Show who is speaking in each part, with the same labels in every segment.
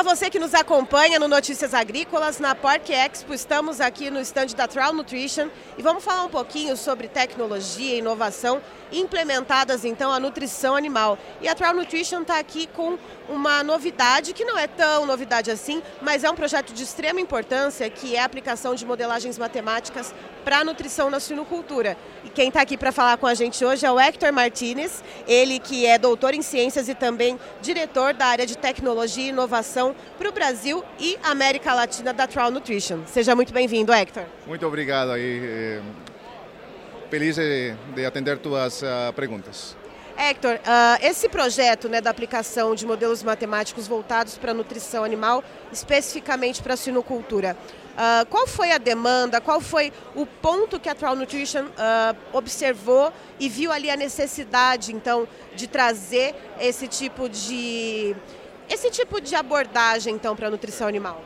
Speaker 1: Olá, você que nos acompanha no Notícias Agrícolas, na Parque Expo. Estamos aqui no stand da Trial Nutrition e vamos falar um pouquinho sobre tecnologia e inovação implementadas então a nutrição animal. E a Trial Nutrition está aqui com uma novidade que não é tão novidade assim, mas é um projeto de extrema importância que é a aplicação de modelagens matemáticas para a nutrição na suinocultura. E quem está aqui para falar com a gente hoje é o Hector Martinez, ele que é doutor em ciências e também diretor da área de tecnologia e inovação para o Brasil e América Latina da Trial Nutrition. Seja muito bem-vindo, Hector.
Speaker 2: Muito obrigado aí. Eh, feliz de, de atender tuas uh, perguntas.
Speaker 1: Hector, uh, esse projeto né, da aplicação de modelos matemáticos voltados para a nutrição animal, especificamente para a sinocultura, uh, qual foi a demanda, qual foi o ponto que a Trial Nutrition uh, observou e viu ali a necessidade, então, de trazer esse tipo de, esse tipo de abordagem, então, para a nutrição animal?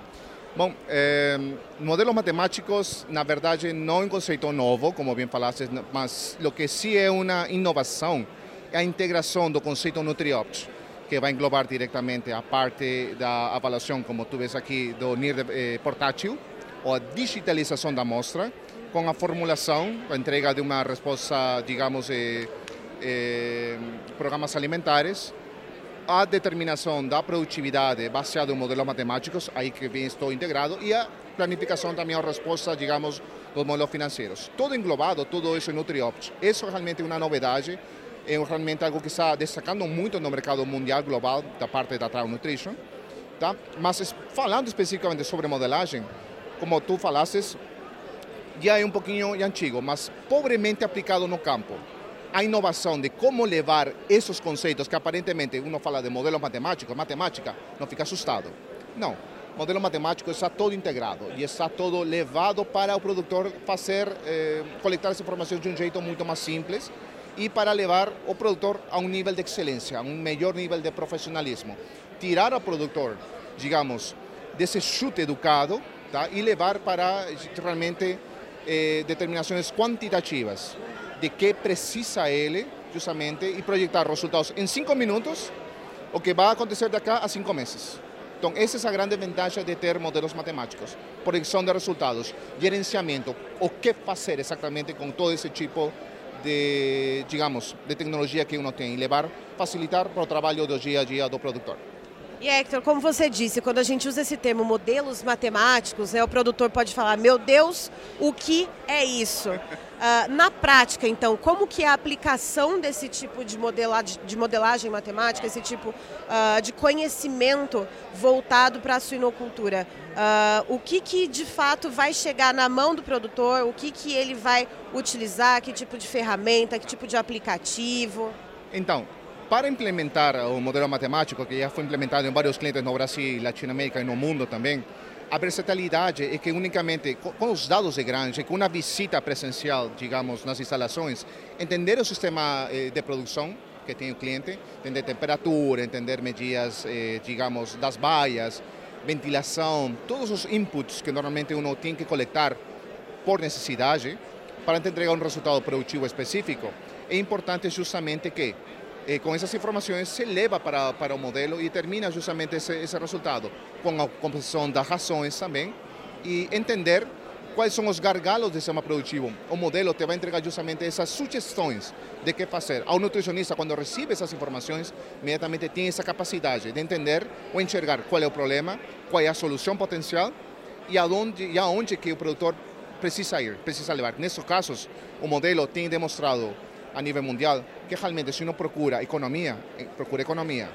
Speaker 2: Bom, eh, modelos matemáticos, na verdade, não é um conceito novo, como bem falaste, mas o que sim é uma inovação é a integração do conceito NutriOps, que vai englobar diretamente a parte da avaliação, como tu vês aqui, do NIR eh, portátil, ou a digitalização da amostra, com a formulação, a entrega de uma resposta, digamos, eh, eh, programas alimentares, a determinação da produtividade baseada em modelos matemáticos, aí que vem estou integrado, e a planificação também a resposta, digamos, dos modelos financeiros. Todo englobado, tudo isso em NutriOps. Isso realmente é uma novidade, é realmente algo que está destacando muito no mercado mundial global da parte da Trial Nutrition. Tá? Mas falando especificamente sobre modelagem, como tu falaste, já é um pouquinho antigo, mas pobremente aplicado no campo a inovação de como levar esses conceitos que aparentemente uno fala de modelos matemáticos, matemática, não fica assustado. Não, modelo matemático está todo integrado e está todo levado para o produtor fazer, eh, coletar essa informação de um jeito muito mais simples e para levar o produtor a um nível de excelência, a um melhor nível de profissionalismo. Tirar o produtor, digamos, desse chute educado tá? e levar para realmente eh, determinações quantitativas de que precisa ele, justamente, e projetar resultados em cinco minutos, o que vai acontecer daqui a cinco meses. Então, essa é a grande vantagem de ter modelos matemáticos. Projeção de resultados, gerenciamento, o que fazer exatamente com todo esse tipo de, digamos, de tecnologia que uno tem e levar, facilitar para o trabalho do dia a dia do produtor.
Speaker 1: E Hector, como você disse, quando a gente usa esse termo modelos matemáticos, né, o produtor pode falar, meu Deus, o que é isso? Uh, na prática, então, como que é a aplicação desse tipo de, modelagem, de modelagem matemática, esse tipo uh, de conhecimento voltado para a suinocultura? Uh, o que, que de fato vai chegar na mão do produtor? O que, que ele vai utilizar? Que tipo de ferramenta? Que tipo de aplicativo?
Speaker 2: Então, para implementar o modelo matemático, que já foi implementado em vários clientes no? Brasil, Latinoamérica e no mundo também, a versatilidade é que unicamente com os dados de granja, com uma visita presencial, digamos, nas instalações, entender o sistema eh, de produção que tem o cliente, entender temperatura, entender medidas, eh, digamos, das baias, ventilação, todos os inputs que normalmente uno tem que coletar por necessidade para entregar um resultado produtivo específico, é importante justamente que eh, com essas informações se leva para, para o modelo e termina justamente esse, esse resultado, com a composição das razões também e entender quais são os gargalos do sistema produtivo. O modelo te vai entregar justamente essas sugestões de que fazer. Ao nutricionista, quando recebe essas informações, imediatamente tem essa capacidade de entender ou enxergar qual é o problema, qual é a solução potencial e aonde, e aonde que o produtor precisa ir, precisa levar. Nesses casos, o modelo tem demonstrado a nível mundial, que realmente se uno procura economia, eh, procura economia,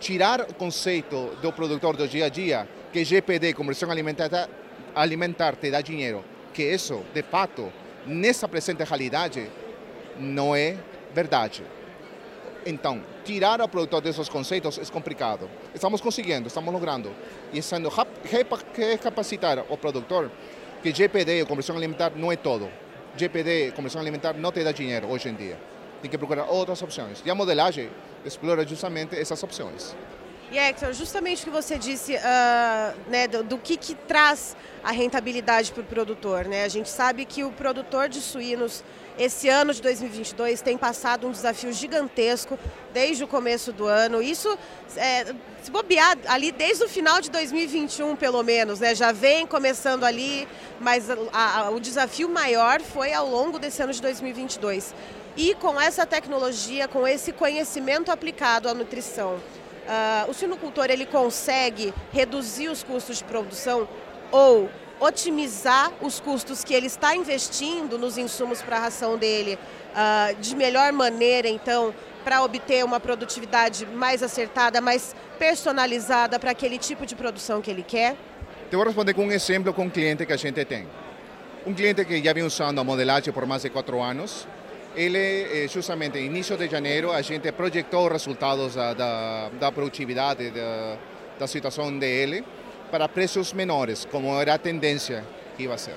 Speaker 2: tirar o conceito do produtor do dia a dia, que GPD, conversão alimentar, alimentar te dá dinheiro, que isso, de fato, nessa presente realidade, não é verdade. Então, tirar o produtor desses conceitos é complicado. Estamos conseguindo, estamos logrando. E sendo recapacitar o produtor que GPD, conversão alimentar, não é todo. GPD, Comissão Alimentar, não te dá dinheiro hoje em dia. Tem que procurar outras opções. E a modelagem explora justamente essas opções.
Speaker 1: E Hector, justamente o que você disse uh, né, do, do, que, que traz a rentabilidade para o produtor. Né? A gente sabe que o produtor de suínos, esse ano de 2022, tem passado um desafio gigantesco desde o começo do ano. Isso, é, se bobear, ali desde o final de 2021, pelo menos, né? já vem começando ali, mas a, a, o desafio maior foi ao longo desse ano de 2022. E com essa tecnologia, com esse conhecimento aplicado à nutrição, uh, o sinocultor ele consegue reduzir os custos de produção ou otimizar os custos que ele está investindo nos insumos para a ração dele uh, de melhor maneira, então, para obter uma produtividade mais acertada, mais personalizada para aquele tipo de produção que ele quer?
Speaker 2: Te vou responder com um exemplo com um cliente que a gente tem. Um cliente que já vem usando a modelagem por mais de quatro anos, ele, eh, justamente, início de janeiro, a gente projetou os resultados da, da, da produtividade, da, da situação dele, para preços menores, como era a tendência que ia ser.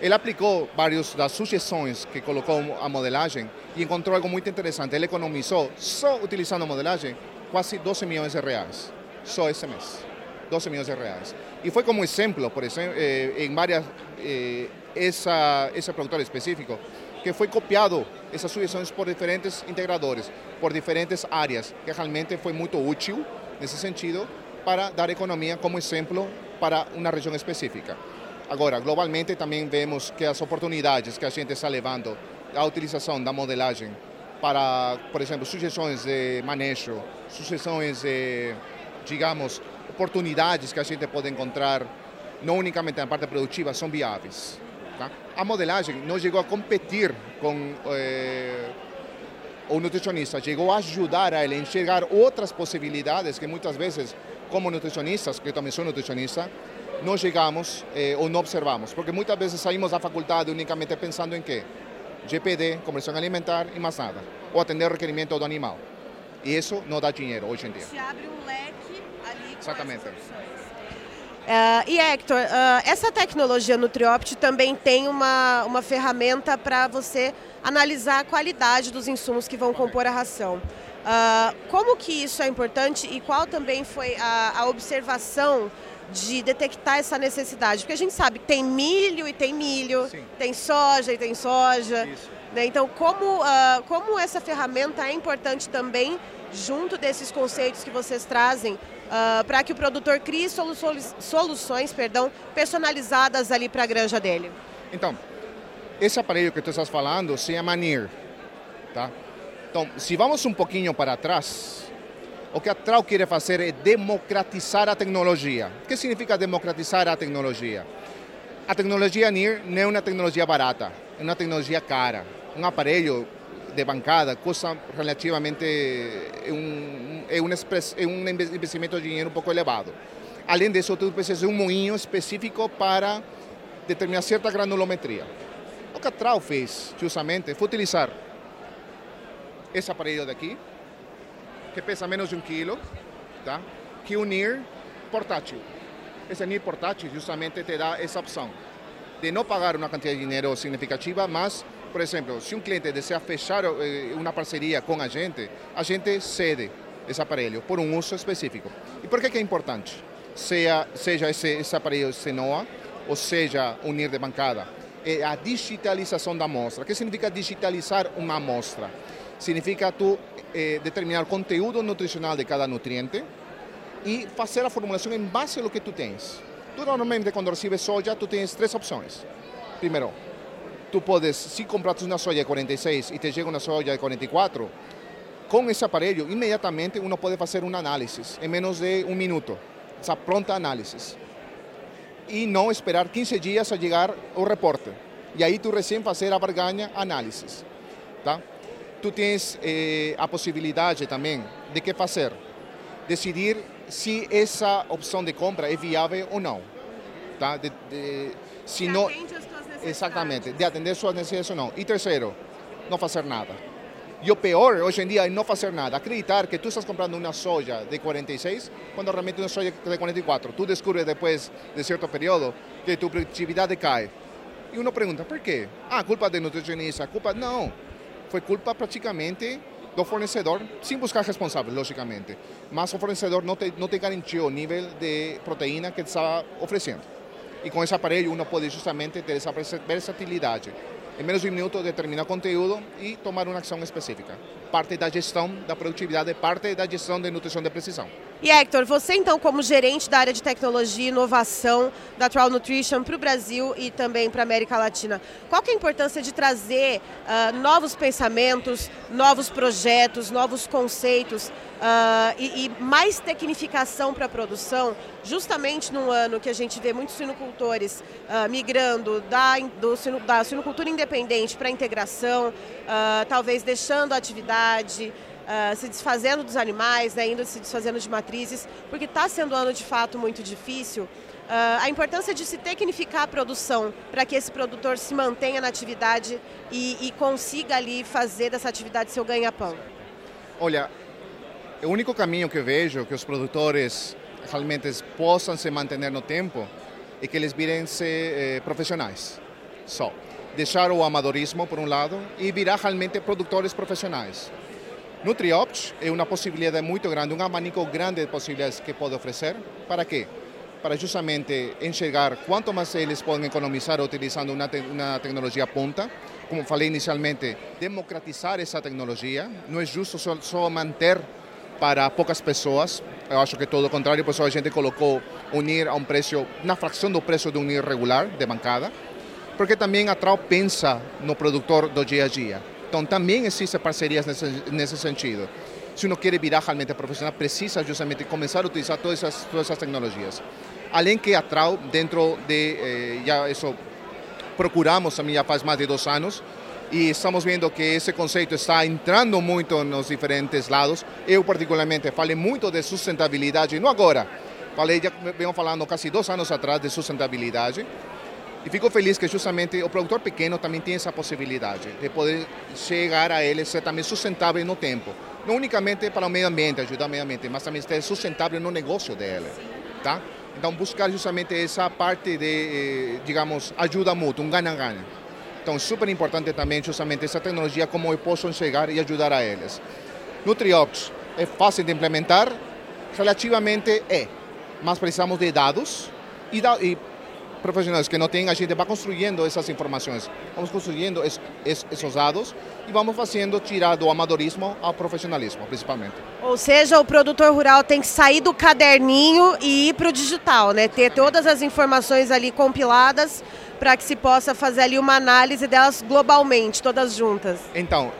Speaker 2: Ele aplicou várias das sugestões que colocou a modelagem e encontrou algo muito interessante. Ele economizou, só utilizando a modelagem, quase 12 milhões de reais, só esse mês. 12 milhões de reais. E foi como exemplo, por exemplo, eh, em várias, eh, esse produtor específico, que foi copiado essas sugestões por diferentes integradores, por diferentes áreas, que realmente foi muito útil nesse sentido para dar economia como exemplo para uma região específica. Agora, globalmente também vemos que as oportunidades que a gente está levando a utilização da modelagem para, por exemplo, sugestões de manejo, sugestões de, digamos, oportunidades que a gente pode encontrar, não unicamente na parte produtiva, são viáveis. Tá? A modelagem não chegou a competir com eh, o nutricionista, chegou a ajudar a ele a enxergar outras possibilidades que muitas vezes, como nutricionistas, que eu também sou nutricionista, não chegamos eh, ou não observamos, porque muitas vezes saímos da faculdade unicamente pensando em quê? GPD, conversão alimentar e mais nada, ou atender o requerimento do animal. E isso não dá dinheiro hoje em dia.
Speaker 1: Se abre um leque ali com
Speaker 2: Exatamente.
Speaker 1: Uh, e Hector, uh, essa tecnologia Nutriopt também tem uma, uma ferramenta para você analisar a qualidade dos insumos que vão compor a ração. Uh, como que isso é importante e qual também foi a, a, observação de detectar essa necessidade? Porque a gente sabe que tem milho e tem milho, Sim. tem soja e tem soja. Né? Então, como, como essa ferramenta é importante também junto desses conceitos que vocês trazem uh, para que o produtor crie soluções, soluções perdão, personalizadas ali para a granja dele?
Speaker 2: Então, esse aparelho que tu estás falando se chama NIR. Tá? Então, se vamos um pouquinho para trás, o que a Trau quer fazer é democratizar a tecnologia. O que significa democratizar a tecnologia? A tecnologia NIR não é uma tecnologia barata, é uma tecnologia cara. Um aparelho de bancada custa relativamente um, é um, é um investimento de dinheiro um pouco elevado. Além disso, tu precisas de um moinho específico para determinar certa granulometria. O que a Trau fez, justamente, foi utilizar esse aparelho daqui, que pesa menos de um quilo, tá? que unir portátil. Esse NIR portátil justamente te dá essa opção de não pagar uma quantidade de dinheiro significativa, mas, por exemplo, se um cliente deseja fechar eh, uma parceria com a gente, a gente cede esse aparelho por um uso específico. E por que, é importante? Seja, seja esse, esse aparelho Senoa ou seja unir de bancada, é a digitalização da amostra. O que significa digitalizar uma amostra? Significa tu eh, determinar o conteúdo nutricional de cada nutriente e fazer a formulação em base ao que tu tens. Tu normalmente quando recebes soja, tu tens três opções. Primeiro, tu podes, se compraste uma soja de 46 e te chega uma soja de 44, com esse aparelho, imediatamente uno pode fazer um análise em menos de um minuto, essa pronta análise. E não esperar 15 dias a chegar o reporte. E aí tu recém fazer a barganha análise. Tá? Tu tens eh, a possibilidade também de que fazer? Decidir se essa opção de compra é viável ou não. Tá?
Speaker 1: De, de, se não,
Speaker 2: exatamente, de atender suas necessidades ou não. E terceiro, não fazer nada e o pior hoje em dia é não fazer nada. Acreditar que tu estás comprando uma soja de 46 quando realmente uma soja de 44. Tu descobres depois de certo período que tu produtividade cai. E uno pergunta, por quê? Ah, culpa de nutricionista, culpa... Não, foi culpa praticamente do fornecedor, sem buscar responsáveis, logicamente. Mas o fornecedor não te, não te garantiu o nível de proteína que estava oferecendo. E com esse aparelho, uno pode justamente ter essa versatilidade. Em menos de um minuto, determinar conteúdo e tomar uma ação específica. Parte da gestão da produtividade, parte da gestão de nutrição de precisão.
Speaker 1: E Hector, você então como gerente da área de tecnologia e inovação da Trial Nutrition para o Brasil e também para a América Latina, qual que é a importância de trazer uh, novos pensamentos, novos projetos, novos conceitos uh, e, e, mais tecnificação para a produção, justamente num ano que a gente vê muitos sinocultores uh, migrando da, do, da sinocultura independente para a integração, talvez deixando a atividade, uh, se desfazendo dos animais, né, indo se desfazendo de matrizes, porque está sendo um ano de fato muito difícil. Uh, a importância de se tecnificar a produção para que esse produtor se mantenha na atividade e, e consiga ali fazer dessa atividade seu ganha-pão.
Speaker 2: Olha, o único caminho que vejo que os produtores realmente possam se manter no tempo é que eles virem ser eh, profissionais. Só. Deixar o amadorismo, por um lado, e virar realmente produtores profissionais. NutriOps é uma possibilidade muito grande, um abanico grande de possibilidades que pode oferecer. Para quê? Para justamente enxergar quanto mais eles podem economizar utilizando uma, te uma tecnologia ponta. Como falei inicialmente, democratizar essa tecnologia. Não é justo só, só manter para poucas pessoas. Eu acho que todo o contrário, por isso a gente colocou unir a um preço, na fração do preço de unir regular, de bancada, porque também a Trau pensa no produtor do dia a dia então também existem parcerias nesse, nesse sentido. Se uno quer virar realmente profissional, precisa justamente começar a utilizar todas essas, todas tecnologias. Além que a Trau, dentro de, eh, já procuramos também já faz mais de dois anos, e estamos vendo que esse conceito está entrando muito nos diferentes lados. Eu, particularmente, falei muito de sustentabilidade, não agora, falei, já venho falando quase dois anos atrás de sustentabilidade, e fico feliz que justamente o produtor pequeno também tem essa possibilidade de poder chegar a ele ser também sustentável no tempo. Não unicamente para o meio ambiente, ajudar o meio ambiente, mas também ser sustentável no negócio dele. Tá? Então, buscar justamente essa parte de, eh, digamos, ajuda mútua, um ganha-ganha. Então, super importante também justamente essa tecnologia, como eu posso chegar e ajudar a eles. NutriOps é fácil de implementar? Relativamente é, mas precisamos de dados e, da, e profissionais que não têm, a gente vai construindo essas informações, vamos construindo es, es, esses dados e vamos fazendo tirar do amadorismo ao profissionalismo, principalmente.
Speaker 1: Ou seja, o produtor rural tem que sair do caderninho e ir para o digital, né? Ter todas as informações ali compiladas para que se possa fazer ali uma análise delas globalmente, todas juntas.
Speaker 2: Então,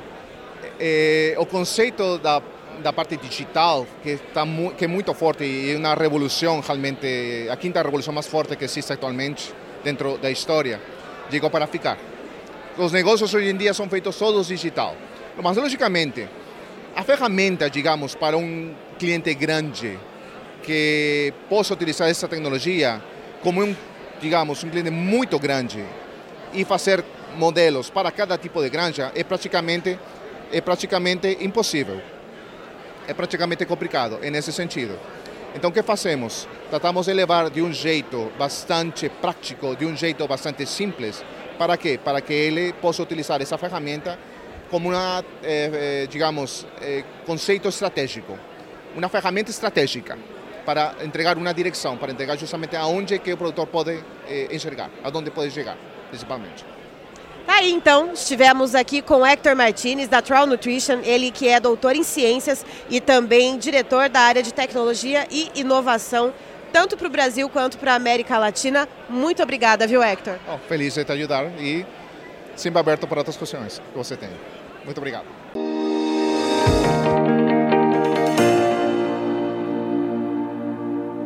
Speaker 2: é, o conceito da da parte digital, que, está que é muito forte e é uma revolução realmente, a quinta revolução mais forte que existe atualmente dentro da história, chegou para ficar. Os negócios hoje em dia são feitos todos digital. Mas, logicamente, a ferramenta, digamos, para um cliente grande que possa utilizar essa tecnologia como um, digamos, um cliente muito grande e fazer modelos para cada tipo de granja é praticamente é praticamente impossível é praticamente complicado nesse sentido. Então, o que fazemos? Tratamos de levar de um jeito bastante prático, de um jeito bastante simples. Para quê? Para que ele possa utilizar essa ferramenta como uma, eh, eh, digamos, eh, conceito estratégico, uma ferramenta estratégica para entregar uma direção, para entregar justamente aonde que o produtor pode enxergar, aonde pode chegar, principalmente.
Speaker 1: Tá aí então, estivemos aqui com Hector Martinez da Troll Nutrition, ele que é doutor em ciências e também diretor da área de tecnologia e inovação, tanto para o Brasil quanto para a América Latina. Muito obrigada, viu, Hector?
Speaker 2: Oh, feliz de te ajudar e sempre aberto para outras questões que você tem. Muito obrigado.